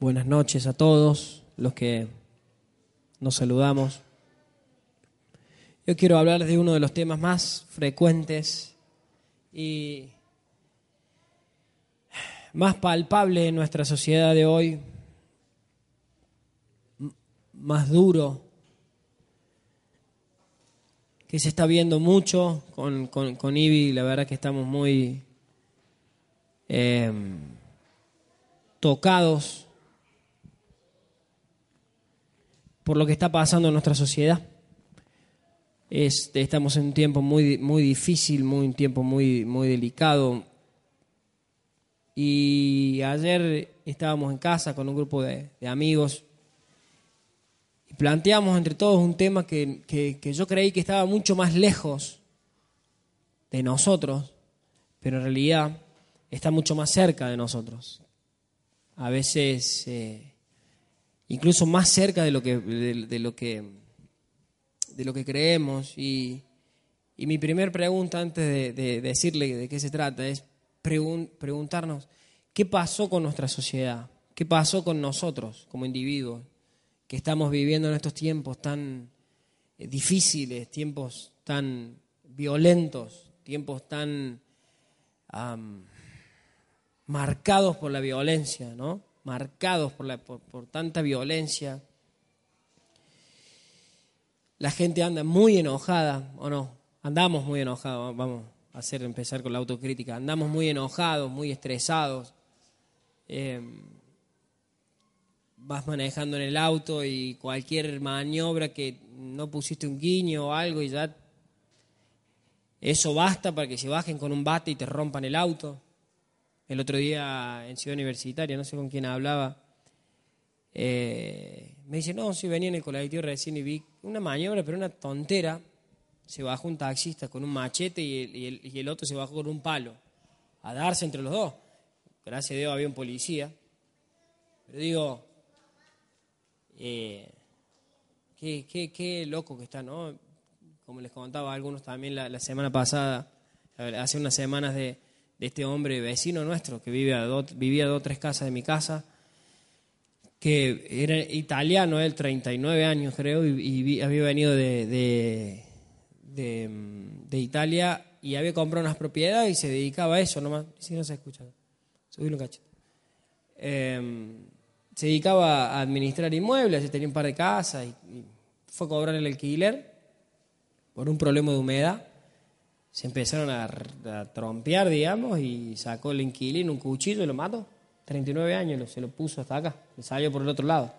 Buenas noches a todos los que nos saludamos. Yo quiero hablar de uno de los temas más frecuentes y más palpable en nuestra sociedad de hoy, más duro, que se está viendo mucho con, con, con Ivy, la verdad que estamos muy eh, tocados por lo que está pasando en nuestra sociedad. Este, estamos en un tiempo muy, muy difícil, muy, un tiempo muy, muy delicado. Y ayer estábamos en casa con un grupo de, amigos y planteamos entre todos un tema que, que yo creí que estaba mucho más lejos de nosotros, pero en realidad está mucho más cerca de nosotros. A veces eh, incluso más cerca de lo que, de, lo que, de lo que creemos. Y, y mi primera pregunta antes de, decirle de qué se trata es preguntarnos qué pasó con nuestra sociedad, qué pasó con nosotros como individuos que estamos viviendo en estos tiempos tan eh, difíciles, tiempos tan violentos, tiempos tan marcados por la violencia, ¿no? Marcados por, la, por, tanta violencia. La gente anda muy enojada, ¿o no? Andamos muy enojados, vamos a hacer empezar con la autocrítica. Andamos muy enojados, muy estresados. Em, vas manejando en el auto y cualquier maniobra que no pusiste un guiño o algo y ya eso basta para que se bajen con un bate y te rompan el auto el otro día en Ciudad Universitaria, no sé con quién hablaba, eh, me dice, no, si venía en el colectivo recién y vi una maniobra, pero una tontera. Se bajó un taxista con un machete y el, otro se bajó con un palo, a darse entre los dos. Gracias a Dios había un policía. Pero digo, eh, qué, qué, qué, loco que está, ¿no? Como les contaba a algunos también la semana pasada, hace unas semanas de, de este hombre vecino nuestro que vive a vivía a dos o tres casas de mi casa, que era italiano, él, 39 años creo, y, había venido de, de, Italia y había comprado unas propiedades y se dedicaba a eso nomás. Si no se escucha, subí un cachito. Em, se dedicaba a administrar inmuebles, tenía un par de casas y, y fue a cobrar el alquiler por un problema de humedad se empezaron a, trompear, digamos, y sacó el inquilino un cuchillo y lo mató. 39 años, se lo puso hasta acá, le salió por el otro lado.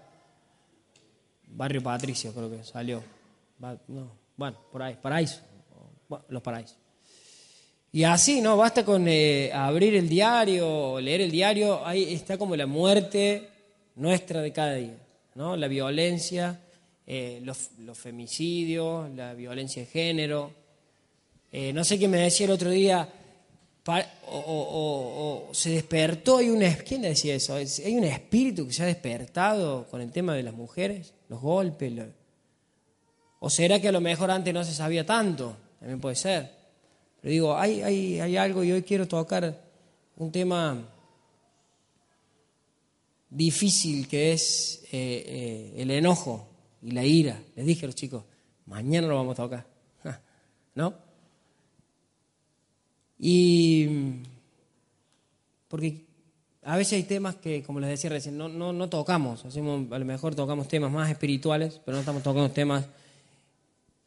Barrio Patricio creo que salió. bueno, por ahí, paraíso. los paraísos. Y así, ¿no? Basta con eh, abrir el diario, leer el diario, ahí está como la muerte nuestra de cada día, ¿no? La violencia, eh, los femicidios, la violencia de género, eh, no sé qué me decía el otro día, o, se despertó, hay un, ¿quién decía eso? ¿Hay un espíritu que se ha despertado con el tema de las mujeres? Los golpes. ¿O será que a lo mejor antes no se sabía tanto? También puede ser. Pero digo, hay, hay, hay algo y hoy quiero tocar un tema difícil que es eh, eh, el enojo y la ira. Les dije a los chicos, mañana lo vamos a tocar. ¿No? Y porque a veces hay temas que, como les decía recién, no, no, no tocamos. Hacemos, a lo mejor tocamos temas más espirituales, pero no estamos tocando temas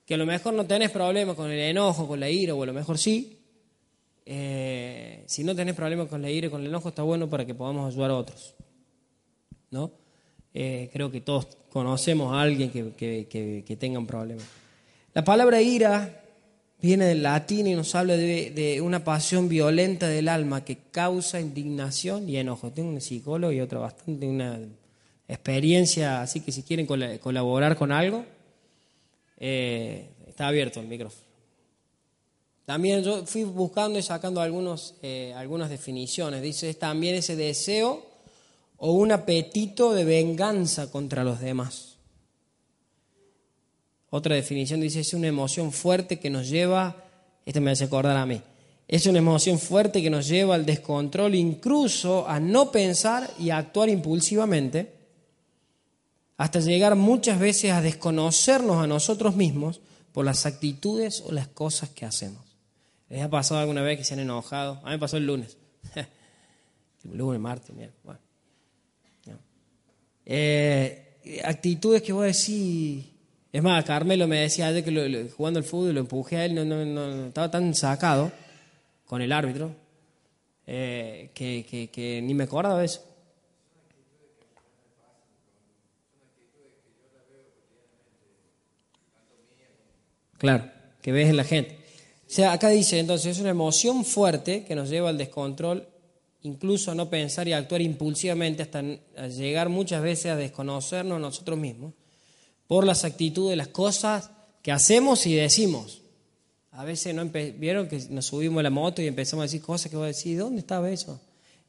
que a lo mejor no tenés problemas con el enojo, con la ira, o a lo mejor sí. Eh, si no tenés problemas con la ira y con el enojo, está bueno para que podamos ayudar a otros. ¿No? Eh, creo que todos conocemos a alguien que, que, que tenga un problema. La palabra ira viene del latín y nos habla de, una pasión violenta del alma que causa indignación y enojo. Tengo un psicólogo y otro bastante, una experiencia, así que si quieren colaborar con algo, eh, está abierto el micrófono. También yo fui buscando y sacando algunos, eh, algunas definiciones. Dice, es también ese deseo o un apetito de venganza contra los demás. Otra definición dice, es una emoción fuerte que nos lleva, esto me hace acordar a mí, Es una emoción fuerte que nos lleva al descontrol, incluso a no pensar y a actuar impulsivamente, hasta llegar muchas veces a desconocernos a nosotros mismos por las actitudes o las cosas que hacemos. ¿Les ha pasado alguna vez que se han enojado? A mí me pasó el lunes. el lunes, martes, mira. Eh, actitudes que vos decís. Es más, Carmelo me decía ayer que jugando al fútbol lo empujé a él, no, no, estaba tan sacado con el árbitro, eh, que, ni me acordaba de eso. Claro, que ves en la gente. O sea, acá dice entonces, es una emoción fuerte que nos lleva al descontrol, incluso a no pensar y actuar impulsivamente hasta llegar muchas veces a desconocernos nosotros mismos por las actitudes, las cosas que hacemos y decimos. A veces no vieron que nos subimos a la moto y empezamos a decir cosas que vos decís, ¿dónde estaba eso?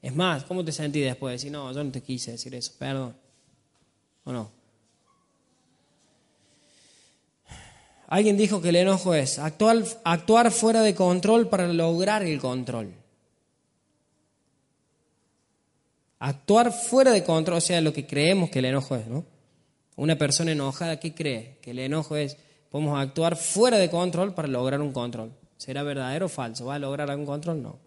Es más, ¿cómo te sentí después de decir, no, yo no te quise decir eso, perdón? ¿O no? Alguien dijo que el enojo es actuar, actuar fuera de control para lograr el control. Actuar fuera de control, o sea, lo que creemos que el enojo es, ¿no? Una persona enojada, ¿qué cree? Que el enojo es Podemos actuar fuera de control para lograr un control. ¿Será verdadero o falso? ¿Va a lograr algún control? No.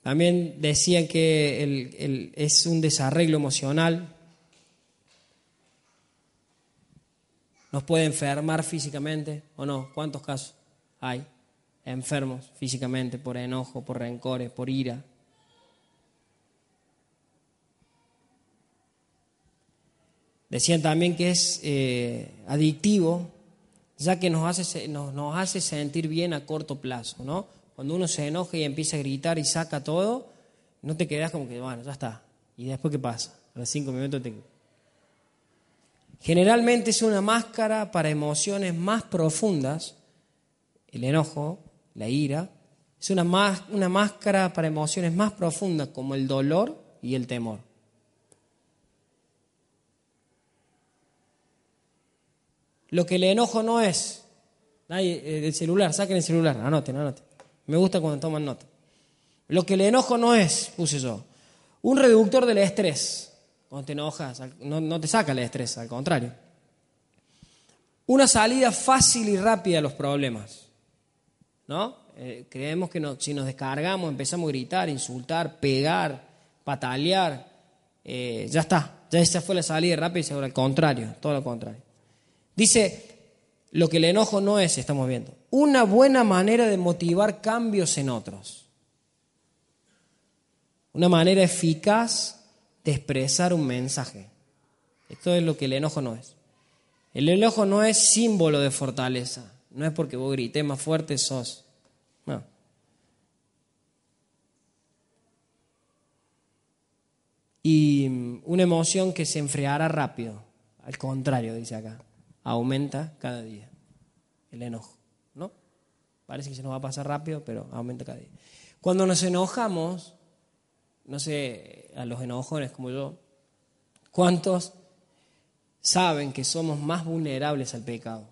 También decían que es un desarreglo emocional. Nos puede enfermar físicamente o no. ¿Cuántos casos hay? Enfermos físicamente por enojo, por rencores, por ira. Decían también que es eh, adictivo, ya que nos hace, nos, hace sentir bien a corto plazo, ¿no? Cuando uno se enoja y empieza a gritar y saca todo, no te quedas como que, bueno, ya está. ¿Y después qué pasa? A los cinco minutos te... Generalmente es una máscara para emociones más profundas, el enojo, la ira, es una, más, una máscara para emociones más profundas como el dolor y el temor. Lo que el enojo no es. Nadie, eh, del celular, saquen el celular, anoten, anoten. Me gusta cuando toman nota. Lo que el enojo no es, puse yo, un reductor del estrés. Cuando te enojas, no, te saca el estrés, al contrario. Una salida fácil y rápida a los problemas. ¿No? Eh, creemos que si nos descargamos, empezamos a gritar, insultar, pegar, patalear, eh, ya está. Ya esa fue la salida rápida y seguro al contrario, todo lo contrario. Dice, lo que el enojo no es, estamos viendo, una buena manera de motivar cambios en otros. Una manera eficaz de expresar un mensaje. Esto es lo que el enojo no es. El enojo no es símbolo de fortaleza. No es porque vos grites más fuerte sos. No. Y una emoción que se enfriará rápido. Al contrario, dice acá aumenta cada día el enojo, ¿no? Parece que se nos va a pasar rápido, pero aumenta cada día. Cuando nos enojamos, no sé, a los enojones como yo, ¿cuántos saben que somos más vulnerables al pecado?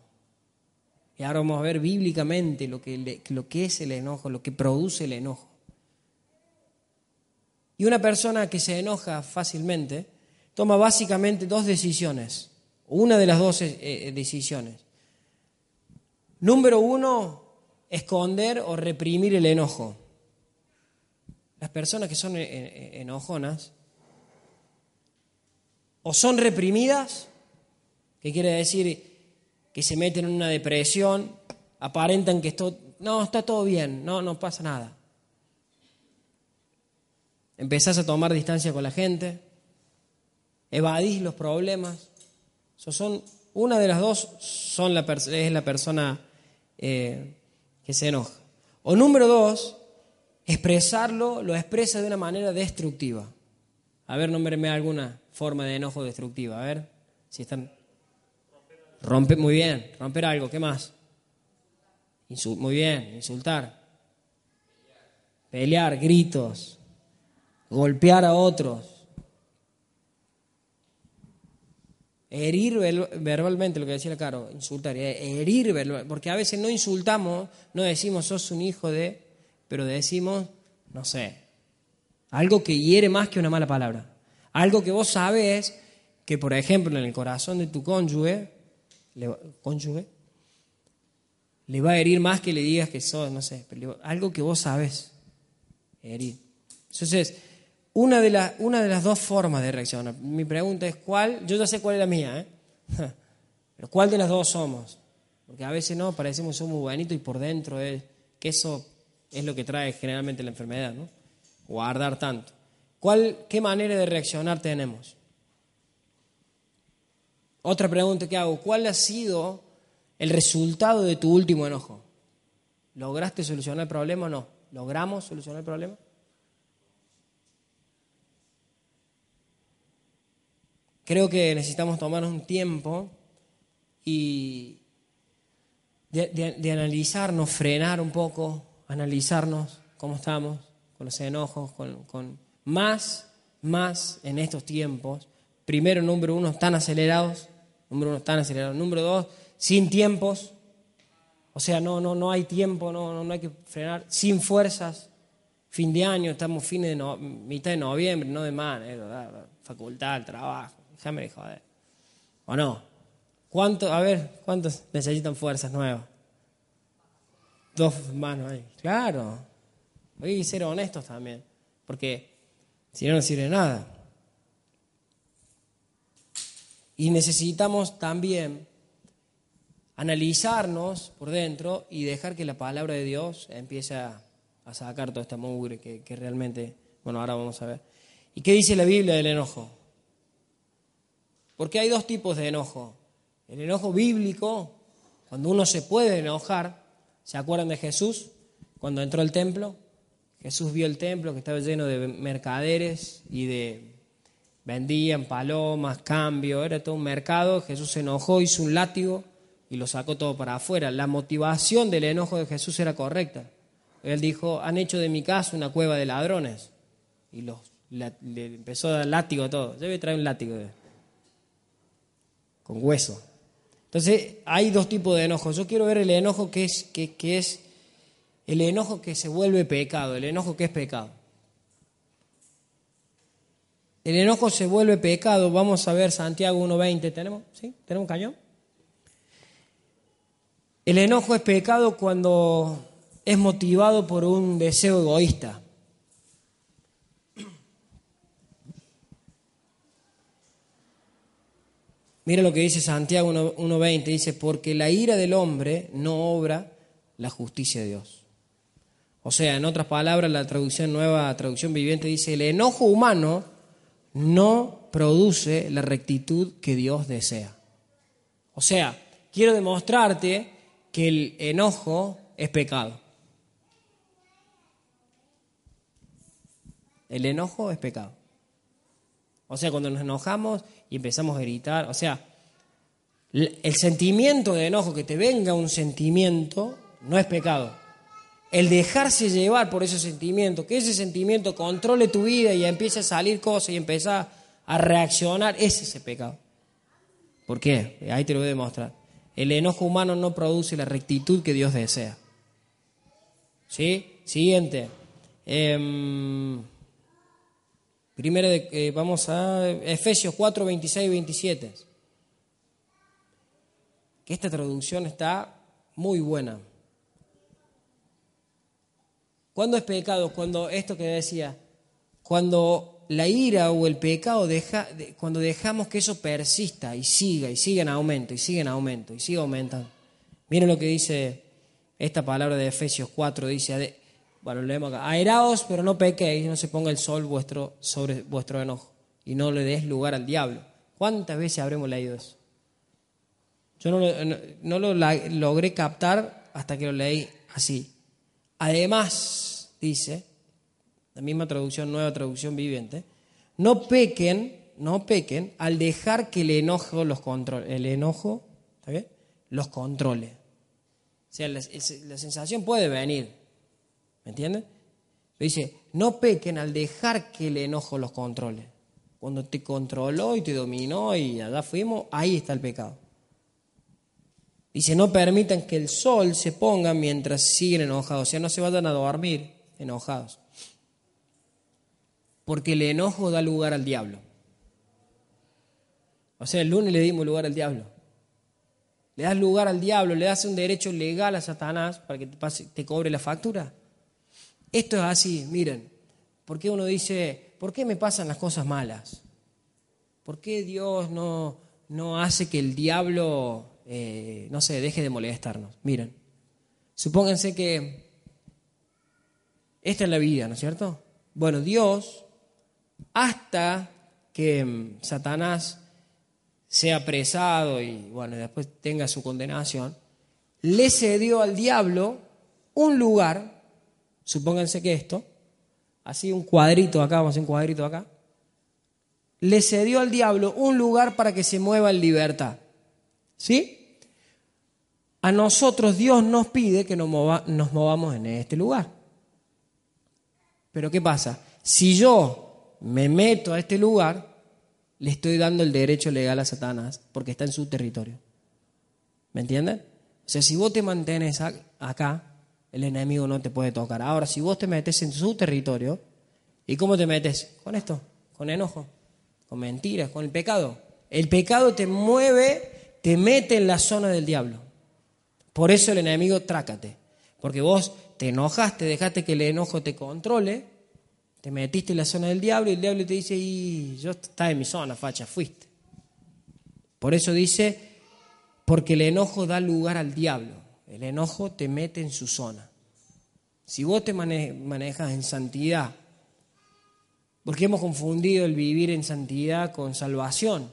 Y ahora vamos a ver bíblicamente lo que, lo que es el enojo, lo que produce el enojo. Y una persona que se enoja fácilmente toma básicamente dos decisiones una de las dos eh, eh, decisiones. Número uno, esconder o reprimir el enojo. Las personas que son eh, enojonas o son reprimidas, que quiere decir que se meten en una depresión, aparentan que esto, no, está todo bien, no, no pasa nada. Empezás a tomar distancia con la gente, evadís los problemas, son, una de las dos son la, es la persona eh, que se enoja. O número dos, expresarlo lo expresa de una manera destructiva. A ver, nómbreme alguna forma de enojo destructiva. A ver, si están... Romper, muy bien, romper algo, ¿qué más? muy bien, insultar. Pelear, gritos. Golpear a otros Herir verbalmente, lo que decía Caro, insultar, eh, herir verbalmente, porque a veces no insultamos, no decimos sos un hijo de, pero decimos, no sé, algo que hiere más que una mala palabra. Algo que vos sabes que, por ejemplo, en el corazón de tu cónyuge, le, cónyuge, le va a herir más que le digas que sos, no sé, algo que vos sabes herir. Entonces, una de, una de las dos formas de reaccionar. Mi pregunta es cuál, yo ya sé cuál es la mía, ¿eh? pero ¿cuál de las dos somos? Porque a veces no, parecemos somos buenitos y por dentro es que eso es lo que trae generalmente la enfermedad, ¿no? Guardar tanto. ¿Cuál, ¿Qué manera de reaccionar tenemos? Otra pregunta que hago, ¿cuál ha sido el resultado de tu último enojo? ¿Lograste solucionar el problema o no? ¿Logramos solucionar el problema? Creo que necesitamos tomarnos un tiempo y de, analizarnos, frenar un poco, analizarnos cómo estamos con los enojos, con, más, más en estos tiempos. Primero, número uno, tan acelerados. Número uno, tan acelerados. Número dos, sin tiempos. O sea, no, no, no hay tiempo, no, no, hay que frenar. Sin fuerzas. Fin de año, estamos fines de mitad de noviembre, no de más, eh, facultad, trabajo déjame de joder. ¿O no? ¿Cuánto, a ver, ¿cuántos necesitan fuerzas nuevas? Dos manos ahí. Claro. Hay que ser honestos también. Porque si no, no sirve nada. Y necesitamos también analizarnos por dentro y dejar que la palabra de Dios empiece a, sacar toda esta mugre que, que realmente, bueno, ahora vamos a ver. ¿Y qué dice la Biblia del enojo? Porque hay dos tipos de enojo. El enojo bíblico, cuando uno se puede enojar, ¿se acuerdan de Jesús? Cuando entró al templo, Jesús vio el templo que estaba lleno de mercaderes y de vendían palomas, cambio, era todo un mercado. Jesús se enojó, hizo un látigo y lo sacó todo para afuera. La motivación del enojo de Jesús era correcta. Él dijo, han hecho de mi casa una cueva de ladrones. Y los, le, empezó a dar látigo a todo. Yo voy a traer un látigo con hueso. Entonces, hay dos tipos de enojos. Yo quiero ver el enojo que es, que, es el enojo que se vuelve pecado, el enojo que es pecado. El enojo se vuelve pecado. Vamos a ver Santiago 1.20. ¿Tenemos? ¿Sí? ¿Tenemos un cañón? El enojo es pecado cuando es motivado por un deseo egoísta. Mira lo que dice Santiago 1.20, dice, porque la ira del hombre no obra la justicia de Dios. O sea, en otras palabras, la traducción nueva, traducción viviente, dice, el enojo humano no produce la rectitud que Dios desea. O sea, quiero demostrarte que el enojo es pecado. El enojo es pecado. O sea, cuando nos enojamos y empezamos a gritar, o sea, el sentimiento de enojo, que te venga un sentimiento, no es pecado. El dejarse llevar por ese sentimiento, que ese sentimiento controle tu vida y empiece a salir cosas y empezar a reaccionar, ese es pecado. ¿Por qué? Ahí te lo voy a demostrar. El enojo humano no produce la rectitud que Dios desea. ¿Sí? Siguiente. Em, Primero de, eh, vamos a Efesios 4, 26 y 27. Que esta traducción está muy buena. ¿Cuándo es pecado? Cuando esto que decía, cuando la ira o el pecado deja, cuando dejamos que eso persista y siga y siga en aumento y siga en aumento y siga aumentando. Miren lo que dice esta palabra de Efesios 4, dice, bueno, leemos acá. Airaos, pero no pequéis, no se ponga el sol vuestro, sobre vuestro enojo y no le des lugar al diablo. ¿Cuántas veces habremos leído eso? Yo no, lo logré captar hasta que lo leí así. Además, dice, la misma traducción, nueva traducción viviente, no pequen, no pequen al dejar que el enojo los controle. El enojo, ¿está bien? Los controle. O sea, la sensación puede venir, ¿Me entienden? Dice, no pequen al dejar que el enojo los controle. cuando te controló y te dominó y allá fuimos, ahí está el pecado. Dice, no permitan que el sol se ponga mientras siguen enojados, o sea, no se vayan a dormir enojados. Porque el enojo da lugar al diablo. O sea, el lunes le dimos lugar al diablo. Le das lugar al diablo, le das un derecho legal a Satanás para que te, te cobre la factura. Esto es así, miren. ¿Por qué uno dice, ¿por qué me pasan las cosas malas? ¿Por qué Dios no, no hace que el diablo, eh, no sé, deje de molestarnos? Miren, supónganse que esta es la vida, ¿no es cierto? Bueno, Dios, hasta que mm, Satanás sea apresado y bueno, después tenga su condenación, le cedió al diablo un lugar, supónganse que esto, así un cuadrito acá, vamos a hacer un cuadrito acá, le cedió al diablo un lugar para que se mueva en libertad. ¿Sí? A nosotros Dios nos pide que nos, movamos en este lugar. Pero ¿qué pasa? Si yo me meto a este lugar, le estoy dando el derecho legal a Satanás porque está en su territorio. ¿Me entienden? O sea, si vos te mantienes acá, el enemigo no te puede tocar. Ahora, si vos te metes en su territorio, ¿y cómo te metes? Con esto, con enojo, con mentiras, con el pecado. El pecado te mueve, te mete en la zona del diablo. Por eso el enemigo trácate. Porque vos te enojaste, dejaste que el enojo te controle te metiste en la zona del diablo y el diablo te dice, y yo estaba en mi zona, facha, fuiste. Por eso dice, porque el enojo da lugar al diablo. El enojo te mete en su zona. Si vos te manejas en santidad, porque hemos confundido el vivir en santidad con salvación.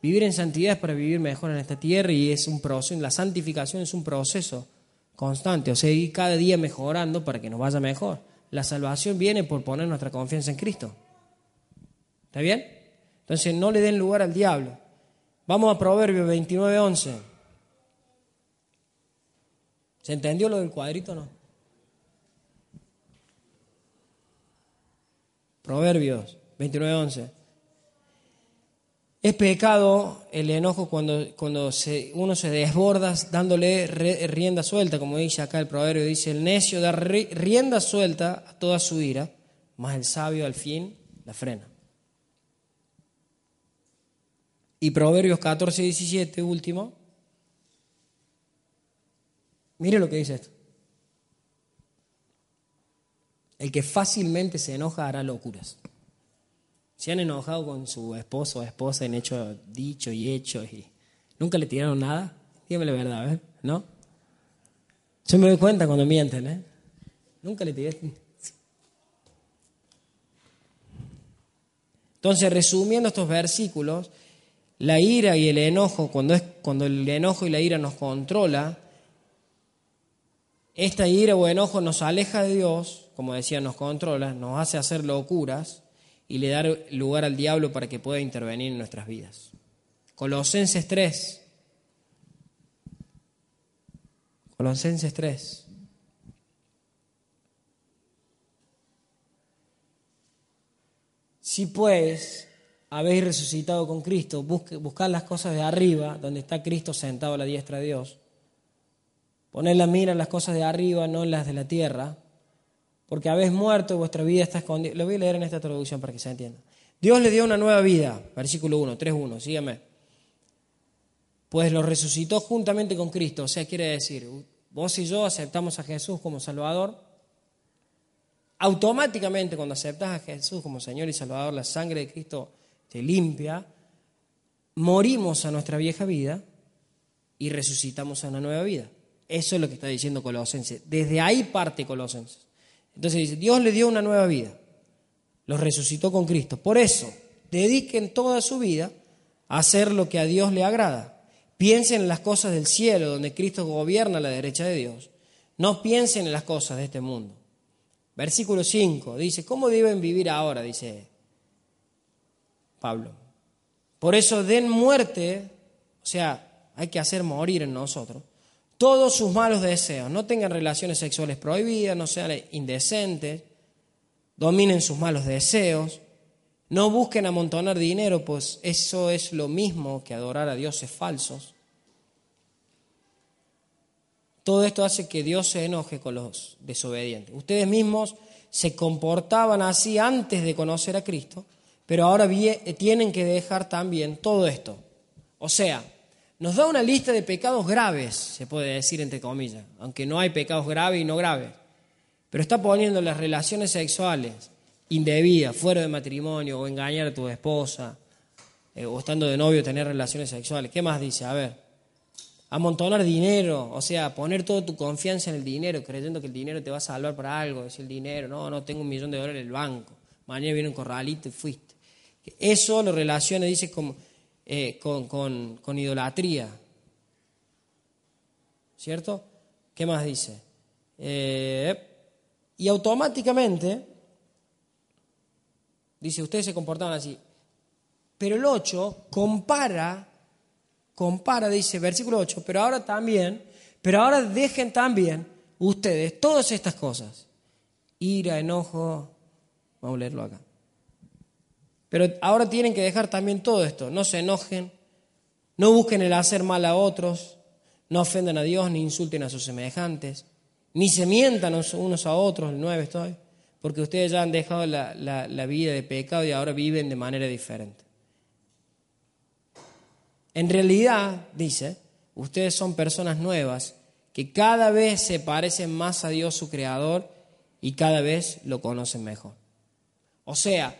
Vivir en santidad es para vivir mejor en esta tierra y es un proceso, la santificación es un proceso constante, o sea, ir cada día mejorando para que nos vaya mejor. La salvación viene por poner nuestra confianza en Cristo. ¿Está bien? Entonces no le den lugar al diablo. Vamos a Proverbios 29, 11. ¿Se entendió lo del cuadrito o no? Proverbios 29, 11. Es pecado el enojo cuando, cuando uno se desborda dándole rienda suelta, como dice acá el proverbio, dice, el necio da rienda suelta a toda su ira, más el sabio al fin la frena. Y Proverbios 14, 17, último. Mire lo que dice esto. El que fácilmente se enoja hará locuras. Se han enojado con su esposo o esposa, han hecho dicho y hecho y nunca le tiraron nada. Dígame la verdad, ¿eh? ¿no? Yo me doy cuenta cuando mienten, ¿eh? Nunca le tiré. Entonces, resumiendo estos versículos, la ira y el enojo, cuando, es, cuando el enojo y la ira nos controla, esta ira o enojo nos aleja de Dios, como decía, nos controla, nos hace hacer locuras y le dar lugar al diablo para que pueda intervenir en nuestras vidas. Colosenses 3. Colosenses 3. Si pues habéis resucitado con Cristo, buscad las cosas de arriba, donde está Cristo sentado a la diestra de Dios. Poned la mira en las cosas de arriba, no en las de la tierra porque habéis muerto y vuestra vida está escondida. Lo voy a leer en esta traducción para que se entienda. Dios le dio una nueva vida, versículo 1, 3.1, sígueme. Pues lo resucitó juntamente con Cristo, o sea, quiere decir, vos y yo aceptamos a Jesús como Salvador. Automáticamente cuando aceptas a Jesús como Señor y Salvador, la sangre de Cristo te limpia, morimos a nuestra vieja vida y resucitamos a una nueva vida. Eso es lo que está diciendo Colosenses. Desde ahí parte Colosenses. Entonces dice, Dios le dio una nueva vida, los resucitó con Cristo. Por eso, dediquen toda su vida a hacer lo que a Dios le agrada. Piensen en las cosas del cielo, donde Cristo gobierna a la derecha de Dios. No piensen en las cosas de este mundo. Versículo 5 dice, ¿cómo deben vivir ahora? Dice Pablo. Por eso den muerte, o sea, hay que hacer morir en nosotros todos sus malos deseos. No tengan relaciones sexuales prohibidas, no sean indecentes, dominen sus malos deseos. No busquen amontonar dinero, pues eso es lo mismo que adorar a dioses falsos. Todo esto hace que Dios se enoje con los desobedientes. Ustedes mismos se comportaban así antes de conocer a Cristo, pero ahora tienen que dejar también todo esto. O sea, nos da una lista de pecados graves, se puede decir entre comillas, aunque no hay pecados graves y no graves. Pero está poniendo las relaciones sexuales indebidas, fuera de matrimonio, o engañar a tu esposa, eh, o estando de novio tener relaciones sexuales. ¿Qué más dice? A ver, amontonar dinero, o sea, poner toda tu confianza en el dinero, creyendo que el dinero te va a salvar para algo, decir el dinero, no, no, tengo un millón de dólares en el banco, mañana viene un corralito y fuiste. Eso lo relaciona, dice, eh, con, con, idolatría. ¿Cierto? ¿Qué más dice? Eh, y automáticamente, dice, ustedes se comportaban así. Pero el 8 compara, compara, dice, versículo 8, pero ahora también, pero ahora dejen también ustedes todas estas cosas. Ira, enojo, vamos a leerlo acá. Pero ahora tienen que dejar también todo esto. No se enojen, no busquen el hacer mal a otros, no ofendan a Dios ni insulten a sus semejantes ni se mientan unos a otros, el 9 estoy, porque ustedes ya han dejado la, la vida de pecado y ahora viven de manera diferente. En realidad, dice, ustedes son personas nuevas que cada vez se parecen más a Dios su Creador y cada vez lo conocen mejor. O sea,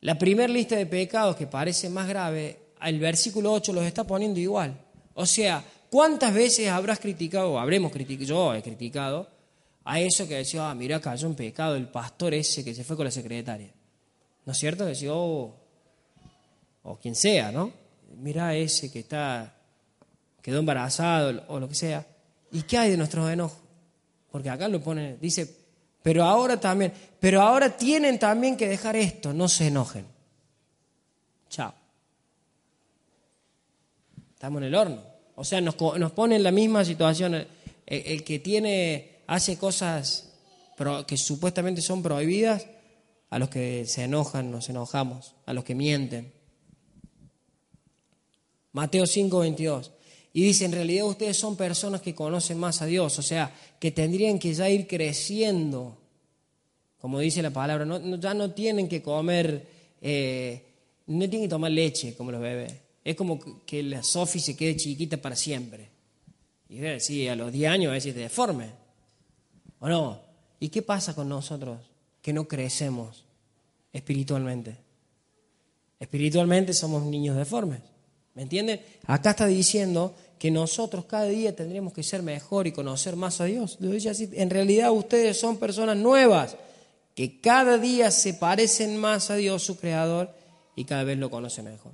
la primera lista de pecados que parece más grave, el versículo 8 los está poniendo igual. O sea, ¿Cuántas veces habrás criticado, o habremos criticado, yo he criticado, a eso que decía, ah, mira, cayó un pecado el pastor ese que se fue con la secretaria? ¿No es cierto? Decía, oh, o quien sea, ¿no? Mira ese que está, quedó embarazado o lo que sea. ¿Y qué hay de nuestros enojos? Porque acá lo pone, dice, pero ahora también, pero ahora tienen también que dejar esto, no se enojen. Chao. Estamos en el horno. O sea, nos, pone en la misma situación. El, que tiene, hace cosas que supuestamente son prohibidas, a los que se enojan, nos enojamos, a los que mienten. Mateo 5, 22. Y dice, en realidad ustedes son personas que conocen más a Dios, o sea, que tendrían que ya ir creciendo, como dice la palabra, ya no tienen que comer, eh, no tienen que tomar leche como los bebés es como que la Sofi se quede chiquita para siempre. Y sí, a los 10 años a veces te deforme. ¿O no? ¿Y qué pasa con nosotros que no crecemos espiritualmente? Espiritualmente somos niños deformes. ¿Me entienden? Acá está diciendo que nosotros cada día tendríamos que ser mejor y conocer más a Dios. En realidad ustedes son personas nuevas que cada día se parecen más a Dios, su Creador, y cada vez lo conocen mejor.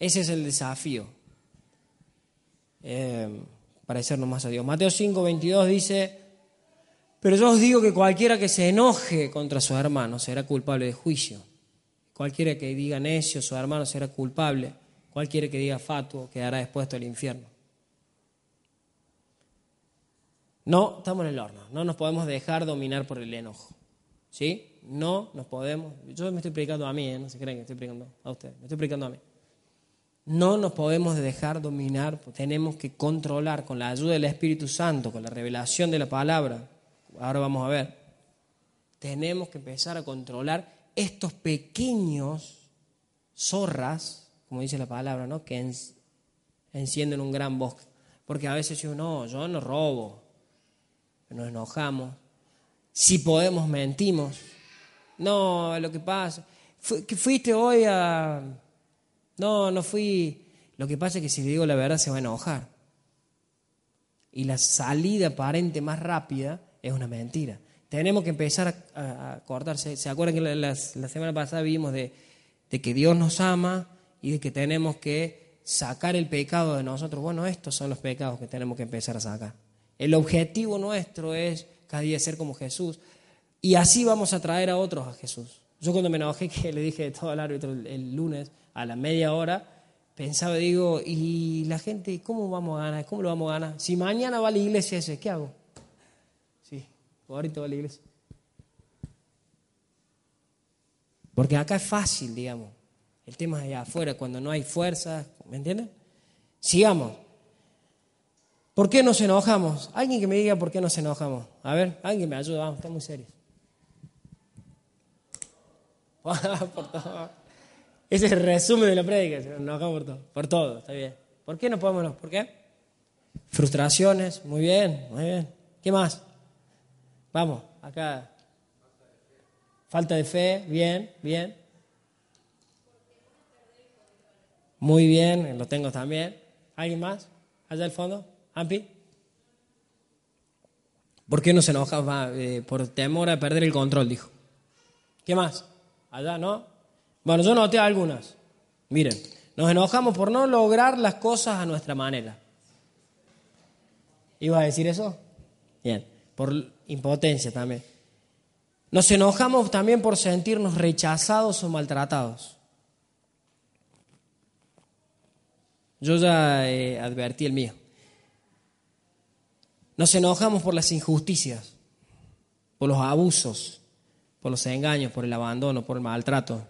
Ese es el desafío. Eh, parecernos más a Dios. Mateo 5, 22 dice, pero yo os digo que cualquiera que se enoje contra su hermano será culpable de juicio. Cualquiera que diga necio, su hermano será culpable. Cualquiera que diga fatuo quedará expuesto al infierno. No, estamos en el horno. No nos podemos dejar dominar por el enojo. ¿Sí? No nos podemos. Yo me estoy predicando a mí, ¿eh? no se creen que estoy predicando a ustedes. Me estoy predicando a mí. No nos podemos dejar dominar, tenemos que controlar con la ayuda del Espíritu Santo, con la revelación de la palabra. Ahora vamos a ver. Tenemos que empezar a controlar estos pequeños zorras, como dice la palabra, ¿no? que encienden un gran bosque. Porque a veces yo no, yo no robo, nos enojamos. Si podemos, mentimos. No, lo que pasa, que fuiste hoy a no, no fui. Lo que pasa es que si le digo la verdad se va a enojar. Y la salida aparente más rápida es una mentira. Tenemos que empezar a, cortarse. ¿Se acuerdan que la, semana pasada vimos de, de que Dios nos ama y de que tenemos que sacar el pecado de nosotros? Bueno, estos son los pecados que tenemos que empezar a sacar. El objetivo nuestro es cada día ser como Jesús. Y así vamos a traer a otros a Jesús. Yo cuando me enojé, que le dije todo al árbitro el lunes, a la media hora, pensaba, digo, ¿y la gente cómo vamos a ganar? ¿Cómo lo vamos a ganar? Si mañana va a la iglesia ese, ¿qué hago? Ahorita va a la iglesia. Porque acá es fácil, digamos. El tema es allá afuera, cuando no hay fuerza, ¿me entienden? Sigamos. ¿Por qué nos enojamos? Alguien que me diga por qué nos enojamos. A ver, alguien me ayuda, vamos, está muy serio. Ese es el resumen de la prédica, nos enojamos por todo. Por todo, está bien. ¿Por qué no podemos? ¿Por qué? Frustraciones, muy bien, muy bien. ¿Qué más? Vamos, acá. Falta de fe, bien, bien. Muy bien, lo tengo también. ¿Alguien más? Allá al fondo. ¿Ampi? ¿Por qué no se enoja? Eh, por temor a perder el control, dijo. ¿Qué más? Allá, ¿no? Bueno, yo noté algunas. Miren, nos enojamos por no lograr las cosas a nuestra manera. ¿Ibas a decir eso? Bien, por impotencia también. Nos enojamos también por sentirnos rechazados o maltratados. Yo ya eh, advertí el mío. Nos enojamos por las injusticias, por los abusos, por los engaños, por el abandono, por el maltrato.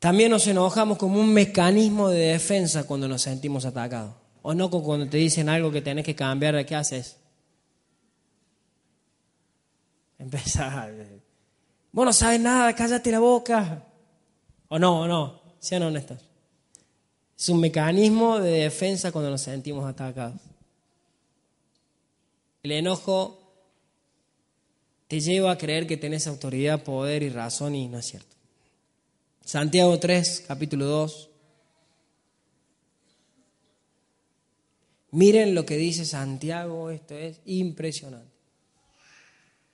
También nos enojamos como un mecanismo de defensa cuando nos sentimos atacados. O no cuando te dicen algo que tenés que cambiar, ¿qué haces? Empezar. Vos no sabes nada, cállate la boca. O no, o no, sean honestos. Es un mecanismo de defensa cuando nos sentimos atacados. El enojo te lleva a creer que tenés autoridad, poder y razón y no es cierto. Santiago 3, capítulo 2. Miren lo que dice Santiago, esto es impresionante.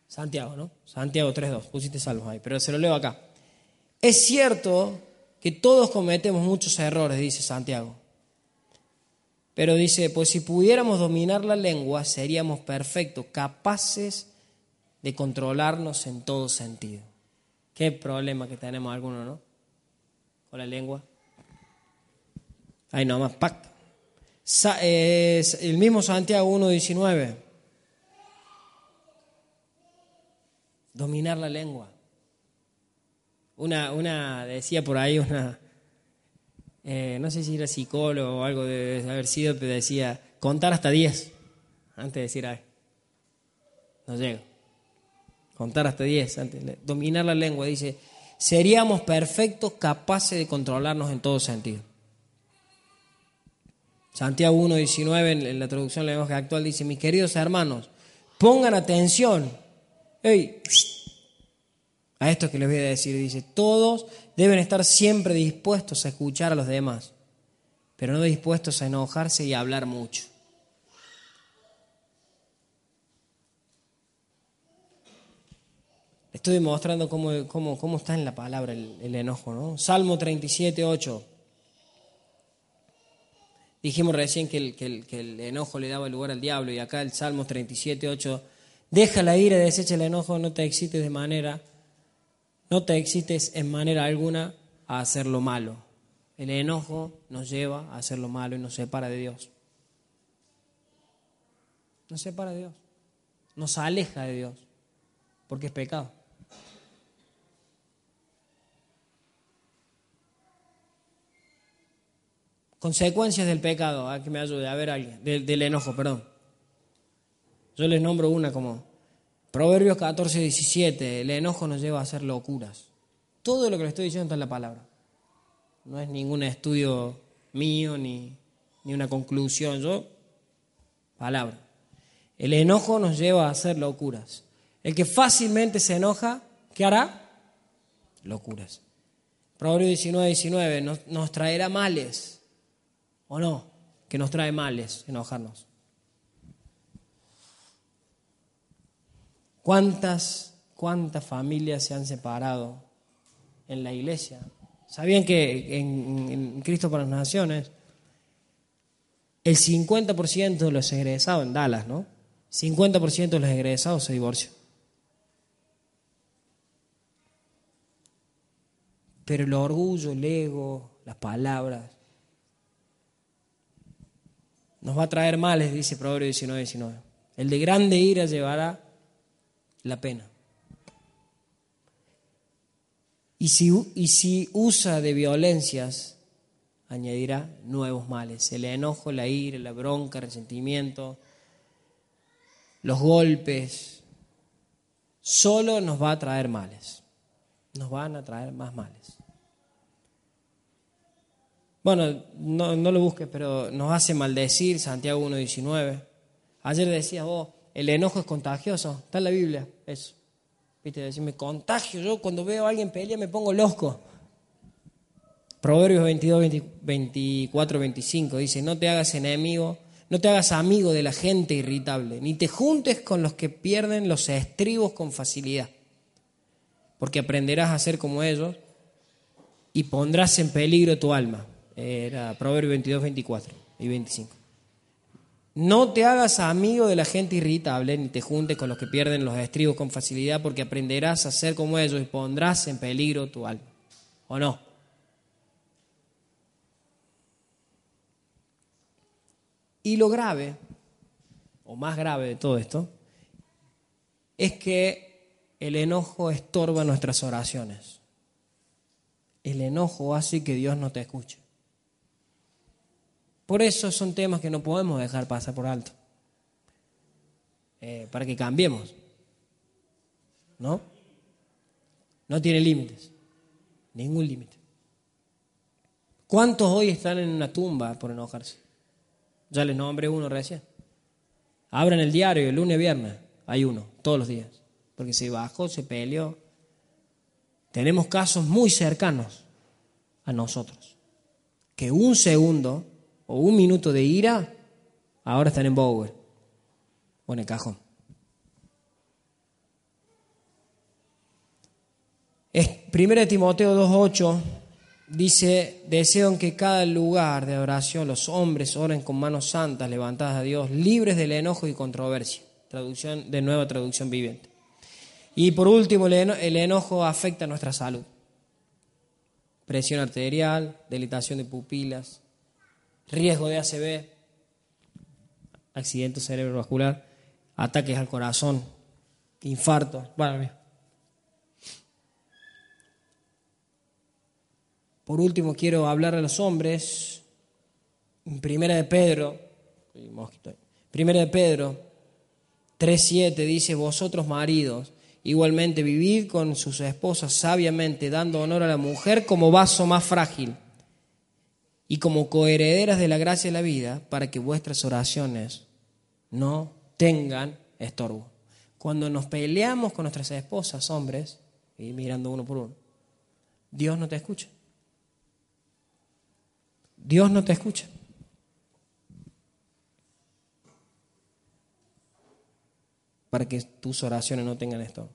Santiago, ¿no? Santiago 3.2, pusiste salvos ahí, pero se lo leo acá. Es cierto que todos cometemos muchos errores, dice Santiago. Pero dice, pues si pudiéramos dominar la lengua, seríamos perfectos, capaces de controlarnos en todo sentido. Qué problema que tenemos algunos, ¿no? La lengua. Ahí nomás, pac. El mismo Santiago 1.19. dominar la lengua. Una, una decía por ahí, una, eh, no sé si era psicólogo o algo de haber sido, pero decía, contar hasta 10, antes de decir, ay, no llego. Contar hasta 10, antes, dominar la lengua, dice, seríamos perfectos, capaces de controlarnos en todo sentido. Santiago 1.19 en, la traducción del lenguaje actual dice, mis queridos hermanos, pongan atención a esto que les voy a decir, dice, todos deben estar siempre dispuestos a escuchar a los demás, pero no dispuestos a enojarse y a hablar mucho. Estoy demostrando cómo, cómo, está en la palabra el, enojo, ¿no? Salmo 37, 8. Dijimos recién que el, que, el, que el, enojo le daba lugar al diablo y acá el Salmo 37, 8 Deja la ira, desecha el enojo, no te excites de manera, no te excites en manera alguna a hacer lo malo. El enojo nos lleva a hacer lo malo y nos separa de Dios. Nos separa de Dios. Nos aleja de Dios. Porque es pecado. Consecuencias del pecado. A que me ayude a ver alguien. del enojo, perdón. Yo les nombro una como Proverbios 14, 17. El enojo nos lleva a hacer locuras. Todo lo que le estoy diciendo está en la palabra. No es ningún estudio mío ni, ni una conclusión. Yo, palabra. El enojo nos lleva a hacer locuras. El que fácilmente se enoja, ¿qué hará? Locuras. Proverbios 19, 19. Nos, nos traerá males. ¿O no? Que nos trae males enojarnos. ¿Cuántas, cuántas familias se han separado en la iglesia? ¿Sabían que en, Cristo para las Naciones el 50% de los egresados en Dallas, ¿no? 50% de los egresados se divorcian. Pero el orgullo, el ego, las palabras, nos va a traer males, dice Proverbio 19, 19. El de grande ira llevará la pena. Y si, y si usa de violencias, añadirá nuevos males. El enojo, la ira, la bronca, el resentimiento, los golpes, solo nos va a traer males. Nos van a traer más males. Bueno, no, no lo busques, pero nos hace maldecir Santiago 1.19. Ayer decías vos, el enojo es contagioso. Está en la Biblia, eso. Viste, decirme contagio. Yo cuando veo a alguien pelear me pongo loco. Proverbios 22, 24, 25 dice, no te hagas enemigo, no te hagas amigo de la gente irritable, ni te juntes con los que pierden los estribos con facilidad, porque aprenderás a ser como ellos y pondrás en peligro tu alma. Era Proverbios 22, 24 y 25. No te hagas amigo de la gente irritable, ni te juntes con los que pierden los estribos con facilidad, porque aprenderás a ser como ellos y pondrás en peligro tu alma. ¿O no? Y lo grave, o más grave de todo esto, es que el enojo estorba nuestras oraciones. El enojo hace que Dios no te escuche. Por eso son temas que no podemos dejar pasar por alto. Eh, para que cambiemos. ¿No? No tiene límites. Ningún límite. ¿Cuántos hoy están en una tumba por enojarse? Ya les nombré uno recién. Abran el diario, el lunes, viernes. Hay uno, todos los días. Porque se bajó, se peleó. Tenemos casos muy cercanos a nosotros. Que un segundo o un minuto de ira, ahora están en Bower o en el cajón. Es 1 Timoteo 2.8 dice, deseo que cada lugar de oración los hombres oren con manos santas levantadas a Dios, libres del enojo y controversia. Traducción de nueva traducción viviente. Y por último, el enojo afecta a nuestra salud. Presión arterial, delitación de pupilas, riesgo de ACV, accidente cerebrovascular, ataques al corazón, infarto. Por último, quiero hablar a los hombres. Primera de Pedro, Primera de Pedro 3.7 dice, vosotros maridos, igualmente vivid con sus esposas sabiamente, dando honor a la mujer como vaso más frágil y como coherederas de la gracia de la vida, para que vuestras oraciones no tengan estorbo. Cuando nos peleamos con nuestras esposas, hombres, y mirando uno por uno, Dios no te escucha. Dios no te escucha. Para que tus oraciones no tengan estorbo.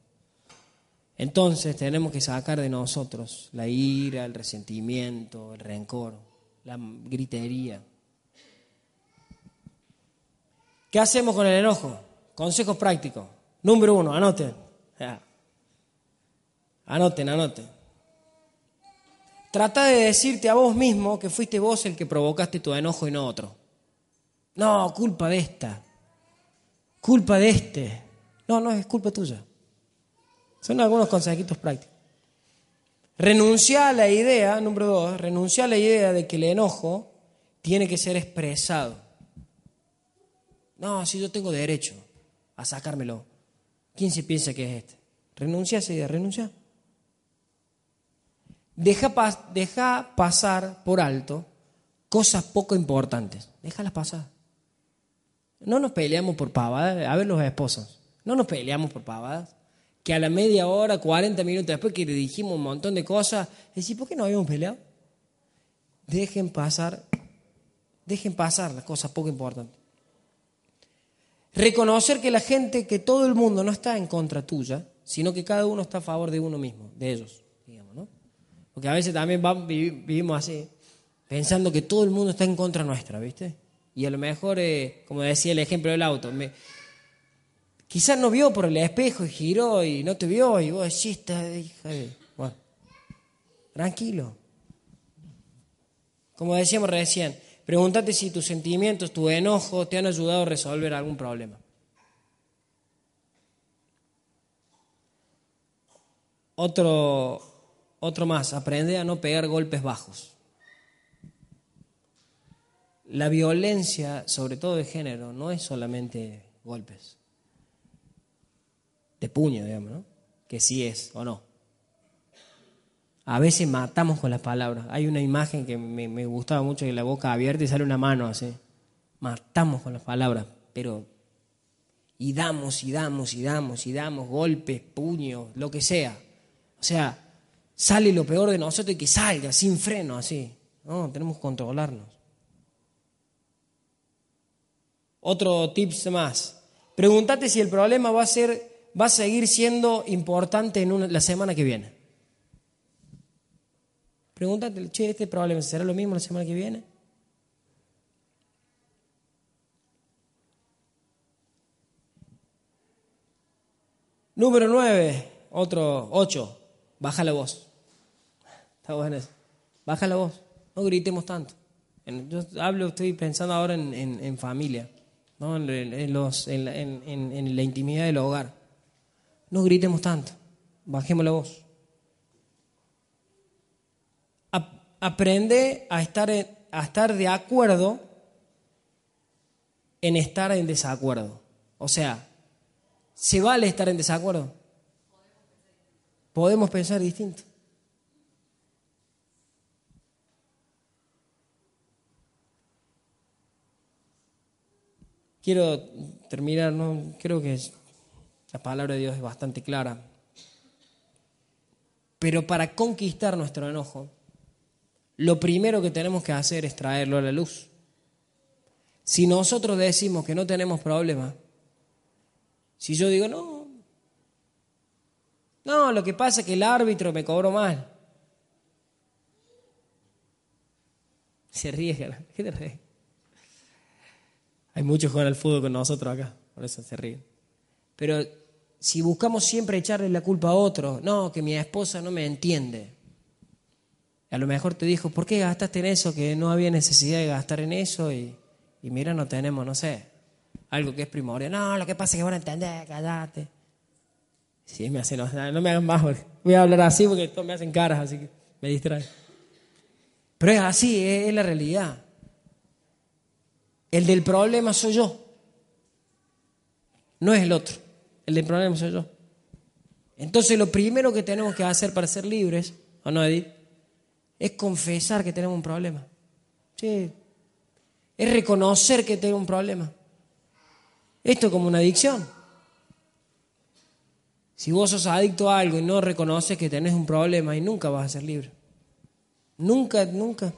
Entonces tenemos que sacar de nosotros la ira, el resentimiento, el rencor, la gritería. ¿Qué hacemos con el enojo? Consejos prácticos. Número uno, anoten. Anoten, anoten. Trata de decirte a vos mismo que fuiste vos el que provocaste tu enojo y no otro. No, culpa de esta. Culpa de este. No, no es culpa tuya. Son algunos consejitos prácticos. Renuncia a la idea, número dos, renuncia a la idea de que el enojo tiene que ser expresado. No, si yo tengo derecho a sacármelo. ¿Quién se piensa que es este? Renuncia a esa idea, renuncia. Deja, deja pasar por alto cosas poco importantes. Déjalas pasar. No nos peleamos por pavadas. A ver los esposos. No nos peleamos por pavadas que a la media hora, 40 minutos después que le dijimos un montón de cosas, decís, ¿por qué no habíamos peleado? Dejen pasar, dejen pasar las cosas poco importantes. Reconocer que la gente, que todo el mundo no está en contra tuya, sino que cada uno está a favor de uno mismo, de ellos, digamos, ¿no? Porque a veces también vivimos así, pensando que todo el mundo está en contra nuestra, ¿viste? Y a lo mejor, eh, como decía el ejemplo del auto, Quizás no vio por el espejo y giró y no te vio y vos decís, esta hija de... Bueno, tranquilo. Como decíamos recién, pregúntate si tus sentimientos, tu enojo te han ayudado a resolver algún problema. Otro, otro más, aprende a no pegar golpes bajos. La violencia, sobre todo de género, no es solamente golpes. De puño, digamos, ¿no? Que sí es o no. A veces matamos con las palabras. Hay una imagen que me, gustaba mucho, que la boca abierta y sale una mano así. Matamos con las palabras, pero... Y damos, y damos, y damos, y damos, golpes, puños, lo que sea. O sea, sale lo peor de nosotros y que salga sin freno, así. No, tenemos que controlarnos. Otro tips más. Pregúntate si el problema va a ser, va a seguir siendo importante en la semana que viene. Pregúntate, che, este problema será lo mismo la semana que viene. Número nueve, otro, ocho, baja la voz. Está bueno eso. Baja la voz, no gritemos tanto. Yo hablo, estoy pensando ahora en, familia, ¿no? en, los, en, la intimidad del hogar. No gritemos tanto, bajemos la voz. aprende a estar, a estar de acuerdo en estar en desacuerdo. O sea, ¿se vale estar en desacuerdo? Podemos pensar distinto. Quiero terminar, ¿no? creo que la palabra de Dios es bastante clara. Pero para conquistar nuestro enojo, lo primero que tenemos que hacer es traerlo a la luz. Si nosotros decimos que no tenemos problema, si yo digo, no, no, lo que pasa es que el árbitro me cobró mal. Se ríe, ¿qué te ríe? Hay muchos que juegan al fútbol con nosotros acá, por eso se ríen. Pero si buscamos siempre echarle la culpa a otro, no, que mi esposa no me entiende. A lo mejor te dijo, ¿por qué gastaste en eso? Que no había necesidad de gastar en eso y, mira, no tenemos, no sé, algo que es primordial. No, lo que pasa es que van a entender, callate. Sí, me hacen, no, me hagan más, voy a hablar así porque todos me hacen caras, así que me distrae. Pero es así, es la realidad. El del problema soy yo. No es el otro. El del problema soy yo. Entonces lo primero que tenemos que hacer para ser libres, ¿o no, Edith? es confesar que tenemos un problema. Sí. Es reconocer que tengo un problema. Esto es como una adicción. Si vos sos adicto a algo y no reconoces que tenés un problema y nunca vas a ser libre. Nunca, nunca.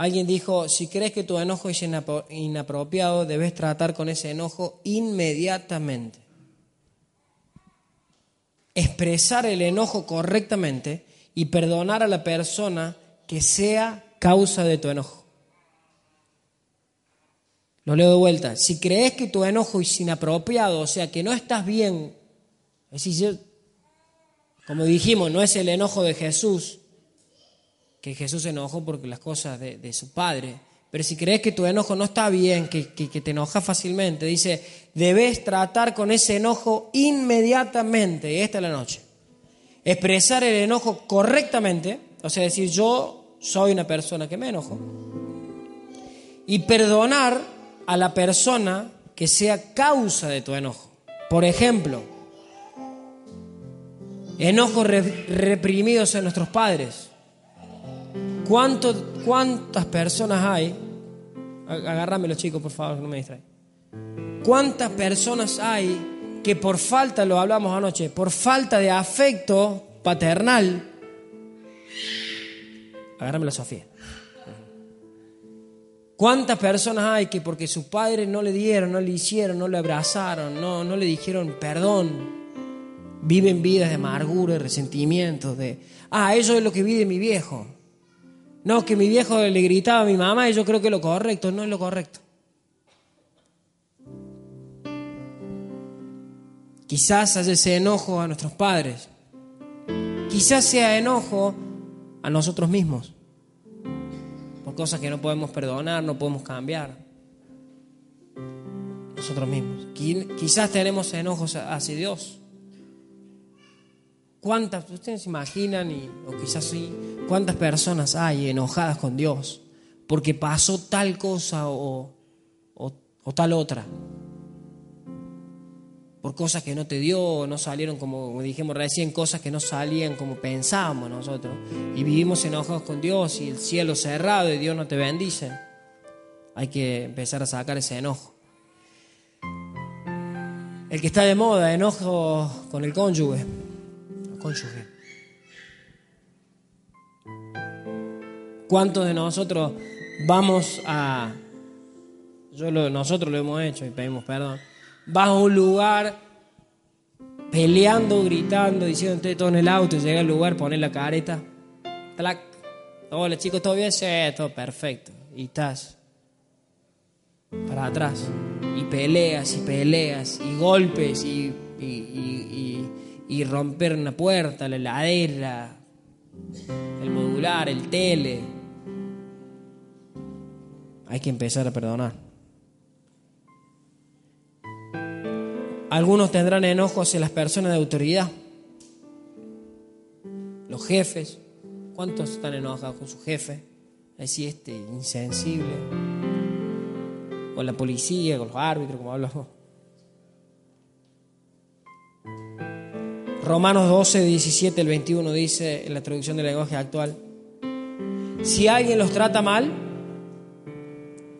Alguien dijo, si crees que tu enojo es inapropiado, debes tratar con ese enojo inmediatamente. Expresar el enojo correctamente y perdonar a la persona que sea causa de tu enojo. Lo leo de vuelta. Si crees que tu enojo es inapropiado, o sea, que no estás bien, es decir, como dijimos, no es el enojo de Jesús, que Jesús se enojó porque las cosas de, su padre. Pero si crees que tu enojo no está bien, que, te enoja fácilmente, dice, debes tratar con ese enojo inmediatamente, esta es la noche. Expresar el enojo correctamente, o sea, decir, yo soy una persona que me enojo. Y perdonar a la persona que sea causa de tu enojo. Por ejemplo, enojos reprimidos en nuestros padres ¿Cuántas personas hay? Agárramelo, chicos, por favor, no me distrae. ¿Cuántas personas hay que por falta, lo hablamos anoche, por falta de afecto paternal, agárramelo, Sofía. ¿Cuántas personas hay que porque sus padres no le dieron, no le hicieron, no le abrazaron, no, no le dijeron perdón, viven vidas de amargura, de resentimientos, de, ah, eso es lo que vive mi viejo. No, que mi viejo le gritaba a mi mamá y yo creo que lo correcto, no es lo correcto. Quizás haya ese enojo a nuestros padres. Quizás sea enojo a nosotros mismos. por cosas que no podemos perdonar, no podemos cambiar. Nosotros mismos. Quizás tenemos enojos hacia Dios. ¿Cuántas, ustedes se imaginan, y, o quizás sí, cuántas personas hay enojadas con Dios porque pasó tal cosa o, o tal otra? por cosas que no te dio, no salieron como, dijimos recién, cosas que no salían como pensábamos nosotros. Y vivimos enojados con Dios y el cielo cerrado y Dios no te bendice. Hay que empezar a sacar ese enojo. El que está de moda, enojo con el cónyuge. Cónyuge. ¿Cuántos de nosotros vamos a... Nosotros lo hemos hecho y pedimos perdón vas a un lugar peleando, gritando, diciendo todo en el auto, llega al lugar, pones la careta, clac, hola chicos, ¿todo bien? Sí, todo perfecto. Y estás para atrás, y peleas, y peleas, y golpes, y, y romper una puerta, la heladera, el modular, el tele. Hay que empezar a perdonar. Algunos tendrán enojos en las personas de autoridad, los jefes. ¿Cuántos están enojados con su jefe? Así este insensible. Con la policía, con los árbitros, como hablamos. Romanos 12, 17, el 21 dice en la traducción del lenguaje actual, si alguien los trata mal,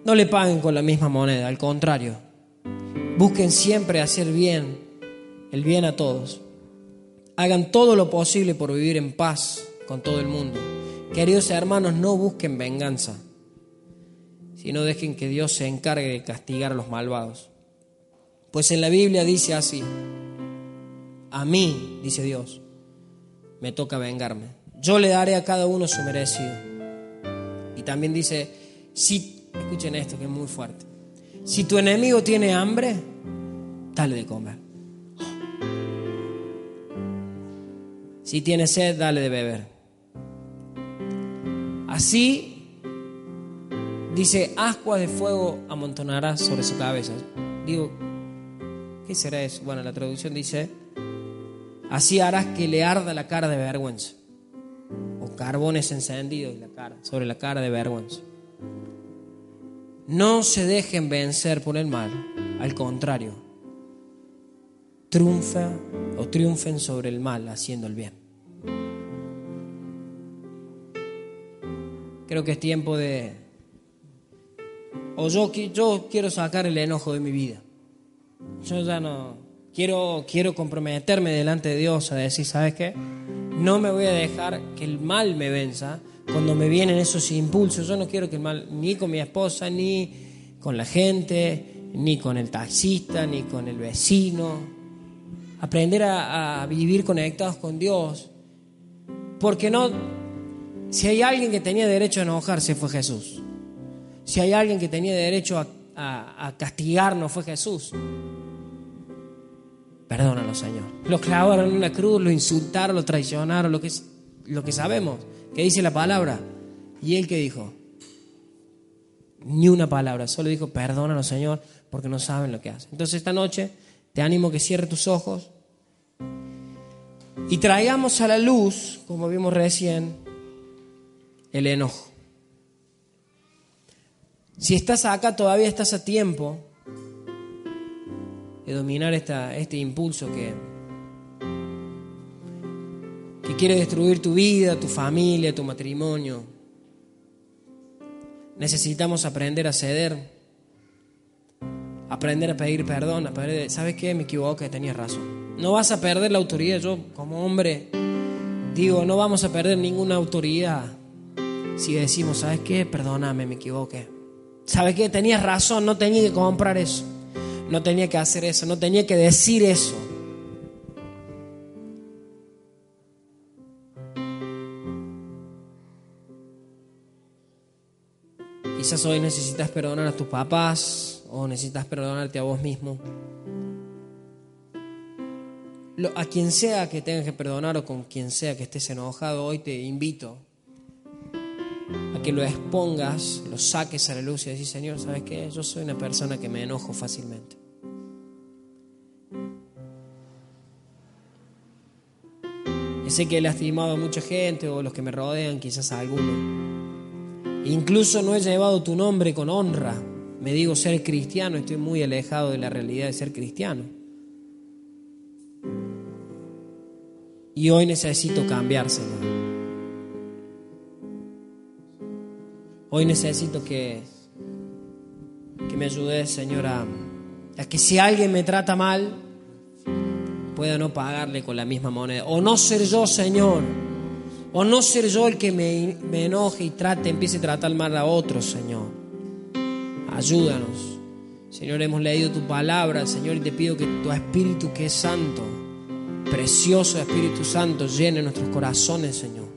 no le paguen con la misma moneda, al contrario, Busquen siempre hacer bien, el bien a todos. Hagan todo lo posible por vivir en paz con todo el mundo. Queridos hermanos, no busquen venganza, sino dejen que Dios se encargue de castigar a los malvados. Pues en la Biblia dice así, a mí, dice Dios, me toca vengarme. Yo le daré a cada uno su merecido. Y también dice, si, escuchen esto que es muy fuerte, si tu enemigo tiene hambre, dale de comer. Si tiene sed, dale de beber. Así, dice, ascua de fuego amontonarás sobre su cabeza. Digo, ¿qué será eso? Bueno, la traducción dice, así harás que le arda la cara de vergüenza. O carbones encendidos sobre la cara de vergüenza. No se dejen vencer por el mal, al contrario, triunfa o triunfen sobre el mal haciendo el bien. Creo que es tiempo de... O yo, yo quiero sacar el enojo de mi vida. Yo ya no... Quiero, quiero comprometerme delante de Dios a decir, ¿sabes qué? No me voy a dejar que el mal me venza, cuando me vienen esos impulsos. Yo no quiero que mal, ni con mi esposa, ni con la gente, ni con el taxista, ni con el vecino. Aprender a, vivir conectados con Dios. Porque no, si hay alguien que tenía derecho a enojarse fue Jesús. Si hay alguien que tenía derecho a, a castigarnos fue Jesús. Perdónalo, Señor. Lo clavaron en una cruz, lo insultaron, lo traicionaron, lo que, lo que sabemos que dice la palabra. Y él que dijo, ni una palabra, solo dijo, perdónanos Señor, porque no saben lo que hacen. Entonces esta noche te animo que cierre tus ojos y traigamos a la luz, como vimos recién, el enojo. Si estás acá todavía estás a tiempo dominar esta, este impulso que, que quiere destruir tu vida, tu familia, tu matrimonio. Necesitamos aprender a ceder, aprender a pedir perdón, aprender, ¿sabes qué? Me equivoqué, tenías razón. No vas a perder la autoridad, yo como hombre digo, no vamos a perder ninguna autoridad si decimos, ¿sabes qué? Perdóname, me equivoqué. ¿Sabes qué? Tenías razón, no tenía que comprar eso, no tenía que hacer eso, no tenía que decir eso. Quizás hoy necesitas perdonar a tus papás o necesitas perdonarte a vos mismo. A quien sea que tengas que perdonar o con quien sea que estés enojado, hoy te invito a que lo expongas, lo saques a la luz y decir, Señor, ¿sabes qué? Yo soy una persona que me enojo fácilmente. Sé que he lastimado a mucha gente o los que me rodean, quizás a alguno. Incluso no he llevado tu nombre con honra. Me digo ser cristiano, estoy muy alejado de la realidad de ser cristiano. Y hoy necesito cambiar, Señor. Hoy necesito que, que me ayudes, Señor, a, que si alguien me trata mal, pueda no pagarle con la misma moneda. O no ser yo, Señor. O no ser yo el que me, me enoje y trate, empiece a tratar mal a otros, Señor. Ayúdanos. Señor, hemos leído tu palabra, Señor, y te pido que tu Espíritu, que es santo, precioso Espíritu Santo, llene nuestros corazones, Señor.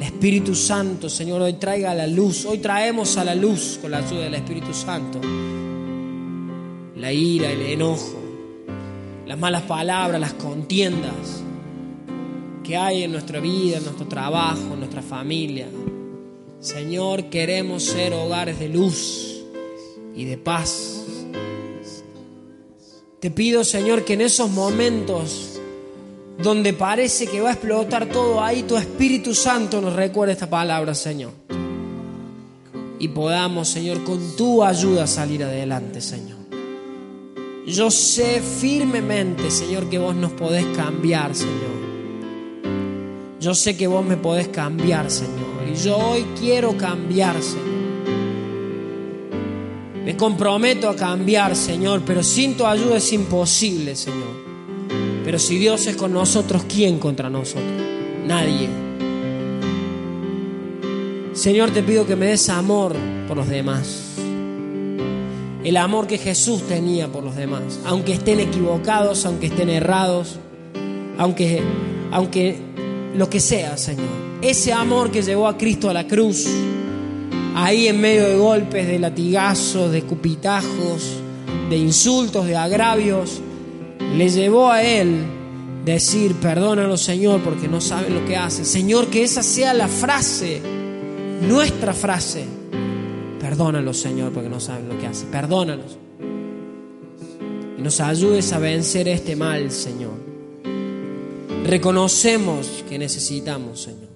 Espíritu Santo, Señor, hoy traiga a la luz. Hoy traemos a la luz con la ayuda del Espíritu Santo la ira, el enojo, las malas palabras, las contiendas que hay en nuestra vida, en nuestro trabajo, en nuestra familia. Señor, queremos ser hogares de luz y de paz. Te pido, Señor, que en esos momentos donde parece que va a explotar todo, ahí tu Espíritu Santo nos recuerda esta palabra, Señor. Y podamos, Señor, con tu ayuda salir adelante, Señor. Yo sé firmemente, Señor, que vos nos podés cambiar, Señor. Yo sé que vos me podés cambiar, Señor. Y yo hoy quiero cambiar, Señor. Me comprometo a cambiar, Señor, pero sin tu ayuda es imposible, Señor. Pero si Dios es con nosotros, ¿quién contra nosotros? Nadie. Señor, te pido que me des amor por los demás. El amor que Jesús tenía por los demás. Aunque estén equivocados, aunque estén errados, aunque, aunque lo que sea, Señor. Ese amor que llevó a Cristo a la cruz, ahí en medio de golpes, de latigazos, de cupitajos, de insultos, de agravios le llevó a él decir, perdónalo Señor porque no saben lo que hacen. Señor, que esa sea la frase, nuestra frase. Perdónalo Señor porque no saben lo que hacen. Perdónalos. Y nos ayudes a vencer este mal, Señor. Reconocemos que necesitamos, Señor.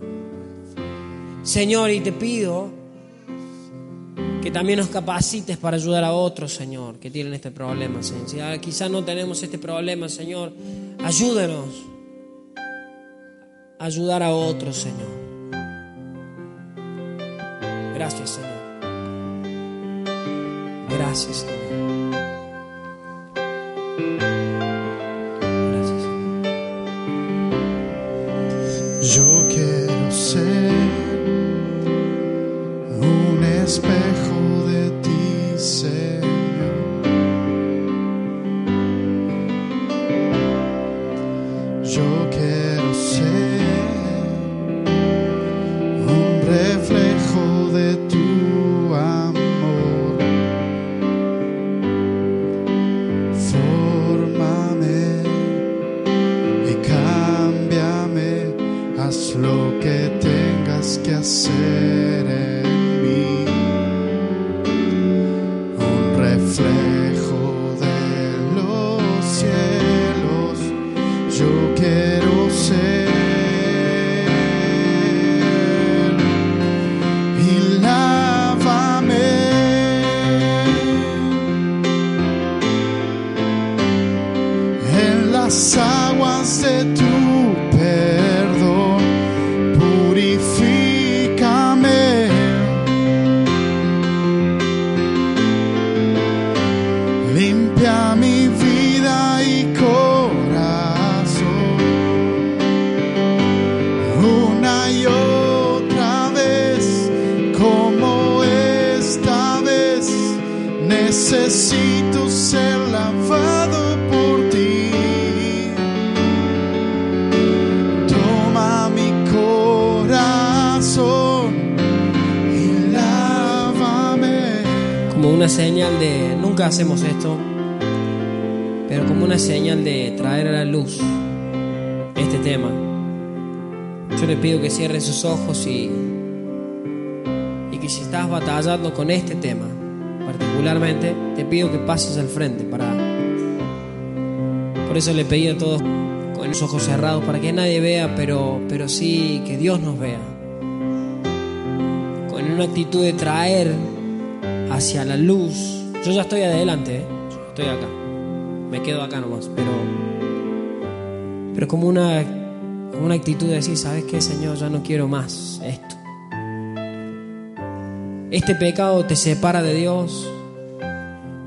Señor, y te pido que también nos capacites para ayudar a otros, Señor, que tienen este problema, Señor. Si quizás no tenemos este problema, Señor, ayúdenos a ayudar a otros, Señor. Gracias, hacemos esto, pero como una señal de traer a la luz este tema. Yo le pido que cierren sus ojos y, y que si estás batallando con este tema, particularmente, te pido que pases al frente para... Por eso le pedí a todos con los ojos cerrados, para que nadie vea, pero, pero sí que Dios nos vea. Con una actitud de traer hacia la luz. Yo ya estoy adelante, ¿eh? Yo estoy acá. Me quedo acá nomás, pero... Pero como una una actitud de decir, ¿sabes qué, Señor? Ya no quiero más esto. Este pecado te separa de Dios.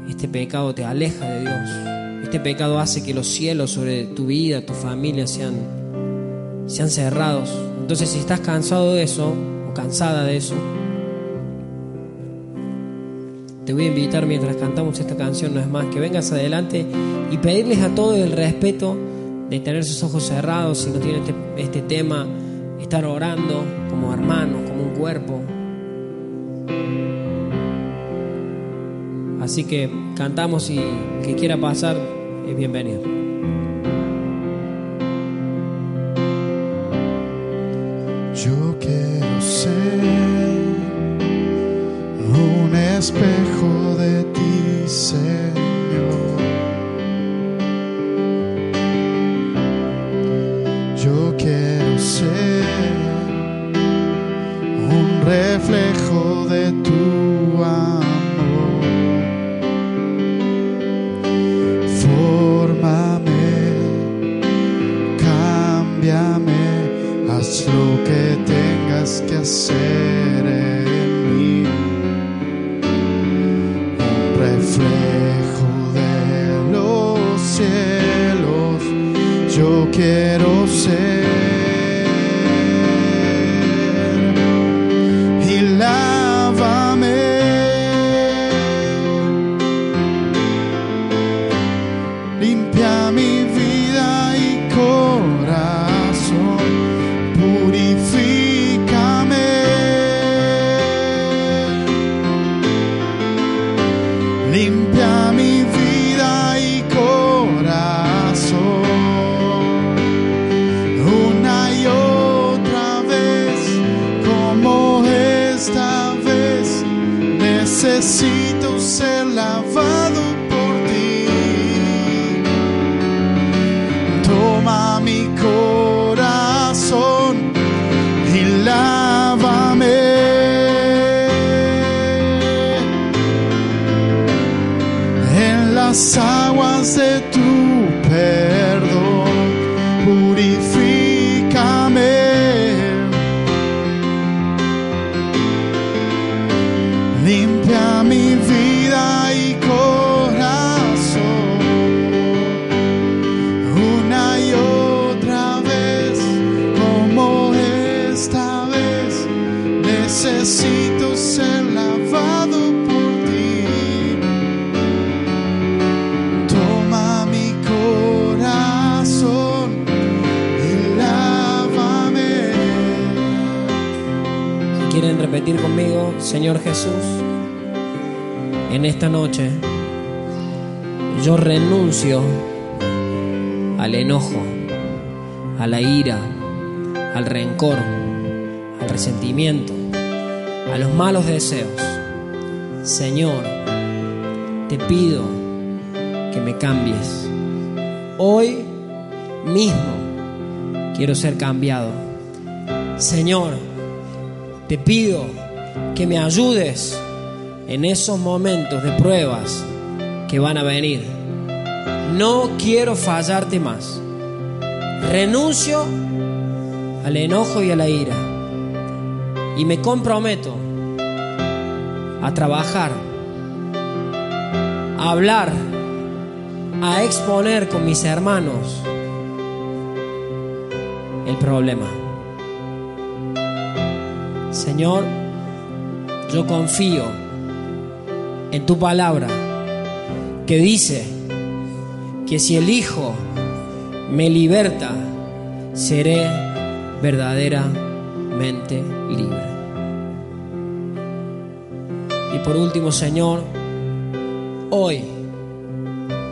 Este pecado te aleja de Dios. Este pecado hace que los cielos sobre tu vida, tu familia sean, sean cerrados. Entonces, si estás cansado de eso o cansada de eso, te voy a invitar mientras cantamos esta canción, no es más, que vengas adelante y pedirles a todos el respeto de tener sus ojos cerrados, si no tiene este, este tema, estar orando como hermanos, como un cuerpo. Así que cantamos y que quiera pasar es bienvenido. Yo quiero ser un espejo necesito ser lavado por ti. Toma mi corazón y lávame. ¿Quieren repetir conmigo, Señor Jesús? En esta noche yo renuncio al enojo, a la ira, al rencor, al resentimiento, a los malos deseos. Señor, te pido que me cambies. Hoy mismo quiero ser cambiado. Señor, te pido que me ayudes en esos momentos de pruebas que van a venir. No quiero fallarte más. Renuncio al enojo y a la ira. Y me comprometo a trabajar, a hablar, a exponer con mis hermanos el problema. Señor, yo confío en tu palabra que dice que si el Hijo me liberta, seré verdaderamente libre. Por último, Señor, hoy,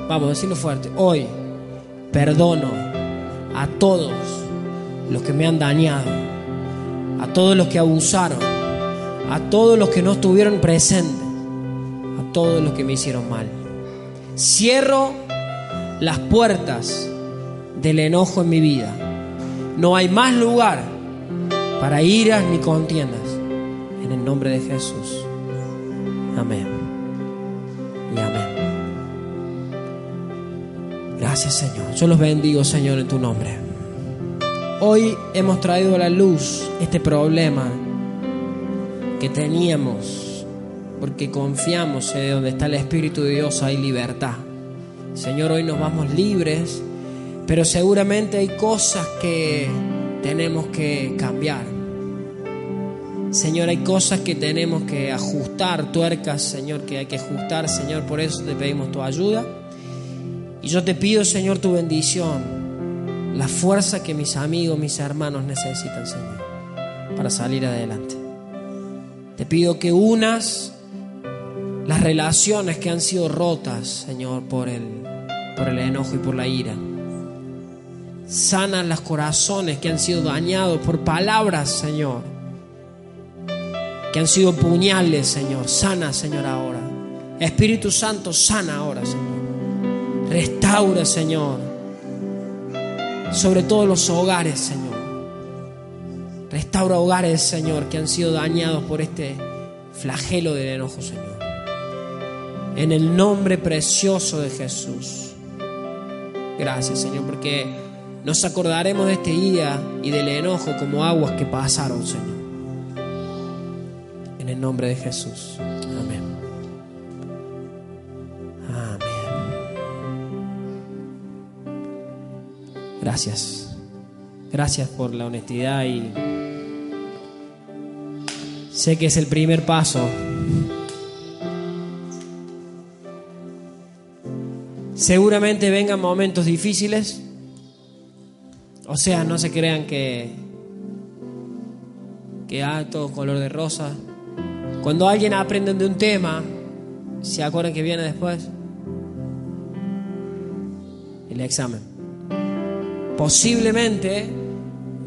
vamos a decirlo fuerte, hoy perdono a todos los que me han dañado a todos los que abusaron, a todos los que no estuvieron presentes, a todos los que me hicieron mal. Cierro las puertas del enojo en mi vida. No hay más lugar para iras ni contiendas. En el nombre de Jesús. Amén. Y amén. Gracias Señor. Yo los bendigo Señor en tu nombre. Hoy hemos traído a la luz este problema que teníamos porque confiamos en donde está el Espíritu de Dios hay libertad. Señor, hoy nos vamos libres, pero seguramente hay cosas que tenemos que cambiar. Señor, hay cosas que tenemos que ajustar, tuercas, Señor, que hay que ajustar, Señor, por eso te pedimos tu ayuda. Y yo te pido, Señor, tu bendición, la fuerza que mis amigos, mis hermanos necesitan, Señor, para salir adelante. Te pido que unas las relaciones que han sido rotas, Señor, por el, por el enojo y por la ira. Sana los corazones que han sido dañados por palabras, Señor, que han sido puñales, Señor. Sana, Señor, ahora. Espíritu Santo, sana ahora, Señor. Restaura, Señor. Sobre todos los hogares, Señor. Restaura hogares, Señor, que han sido dañados por este flagelo del enojo, Señor. En el nombre precioso de Jesús. Gracias, Señor, porque nos acordaremos de este día y del enojo como aguas que pasaron, Señor. El nombre de Jesús. Amén. Amén. Gracias. Gracias por la honestidad y sé que es el primer paso. Seguramente vengan momentos difíciles. O sea, no se crean que que todo color de rosa. Cuando alguien aprende de un tema, ¿se acuerdan que viene después? El examen. Posiblemente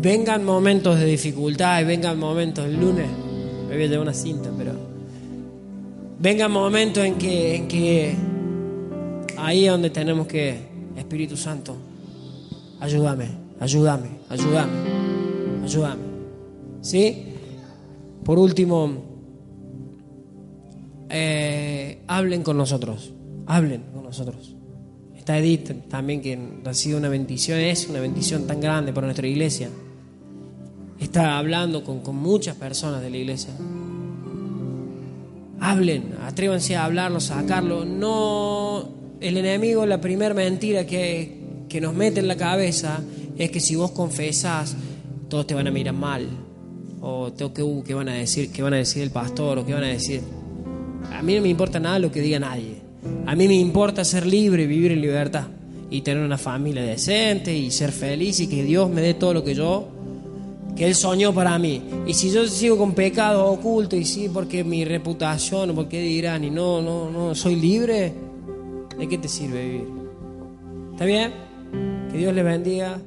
vengan momentos de dificultad y vengan momentos el lunes. Me voy a llevar una cinta, pero vengan momentos en que, en que ahí es donde tenemos que, Espíritu Santo, ayúdame, ayúdame, ayúdame, ayúdame. ¿Sí? Por último, eh, hablen con nosotros, hablen con nosotros. Está Edith también, que ha sido una bendición, es una bendición tan grande para nuestra iglesia. Está hablando con, con muchas personas de la iglesia. Hablen, atrévanse a hablarlo, a sacarlo. No, el enemigo, la primera mentira que, que nos mete en la cabeza es que si vos confesás, todos te van a mirar mal. O que, uh, ¿qué van a decir? ¿Qué van a decir el pastor? ¿O qué van a decir? A mí no me importa nada lo que diga nadie. A mí me importa ser libre, vivir en libertad y tener una familia decente y ser feliz y que Dios me dé todo lo que yo, que Él soñó para mí. Y si yo sigo con pecado oculto y sí, porque mi reputación o porque dirán y no, no, no, soy libre, ¿de qué te sirve vivir? ¿Está bien? Que Dios les bendiga.